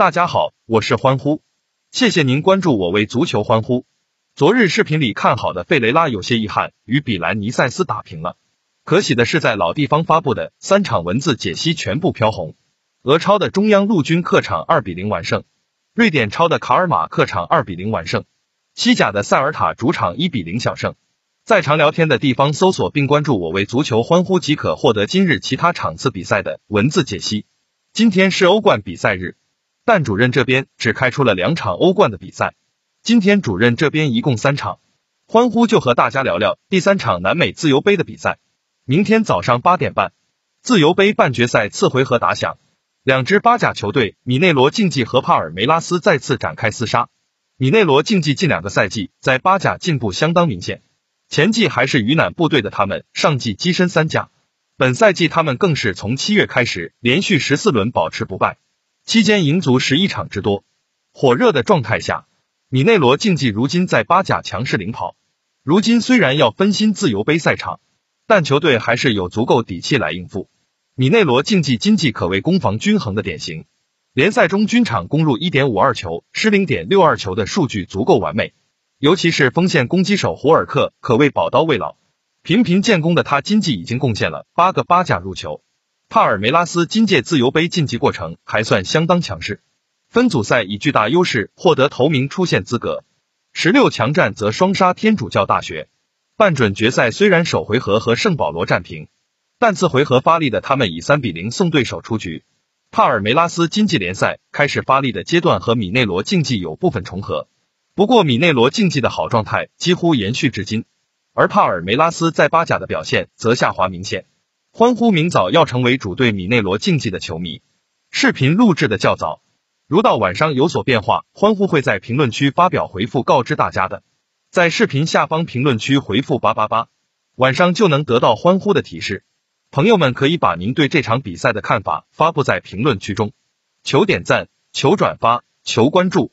大家好，我是欢呼，谢谢您关注我为足球欢呼。昨日视频里看好的费雷拉有些遗憾，与比兰尼塞斯打平了。可喜的是，在老地方发布的三场文字解析全部飘红。俄超的中央陆军客场二比零完胜，瑞典超的卡尔马客场二比零完胜，西甲的塞尔塔主场一比零小胜。在常聊天的地方搜索并关注我为足球欢呼即可获得今日其他场次比赛的文字解析。今天是欧冠比赛日，但主任这边只开出了两场欧冠的比赛。今天主任这边一共三场，欢呼就和大家聊聊第三场南美自由杯的比赛。明天早上八点半，自由杯半决赛次回合打响，两支巴甲球队米内罗竞技和帕尔梅拉斯再次展开厮杀。米内罗竞技近两个赛季在巴甲进步相当明显。前季还是鱼腩部队的他们，上季跻身三甲。本赛季他们更是从七月开始，连续十四轮保持不败，期间赢足十一场之多。火热的状态下，米内罗竞技如今在巴甲强势领跑。如今虽然要分心自由杯赛场，但球队还是有足够底气来应付。米内罗竞技经济可谓攻防均衡的典型，联赛中均场攻入一点五二球，失零点六二球的数据足够完美。尤其是锋线攻击手胡尔克可谓宝刀未老，频频建功的他，今季已经贡献了八个八甲入球。帕尔梅拉斯今届自由杯晋级过程还算相当强势，分组赛以巨大优势获得头名出线资格，十六强战则双杀天主教大学。半准决赛虽然首回合和圣保罗战平，但次回合发力的他们以三比零送对手出局。帕尔梅拉斯经济联赛开始发力的阶段和米内罗竞技有部分重合。不过，米内罗竞技的好状态几乎延续至今，而帕尔梅拉斯在巴甲的表现则下滑明显。欢呼明早要成为主队米内罗竞技的球迷，视频录制的较早，如到晚上有所变化，欢呼会在评论区发表回复告知大家的。在视频下方评论区回复八八八，晚上就能得到欢呼的提示。朋友们可以把您对这场比赛的看法发布在评论区中，求点赞，求转发，求关注。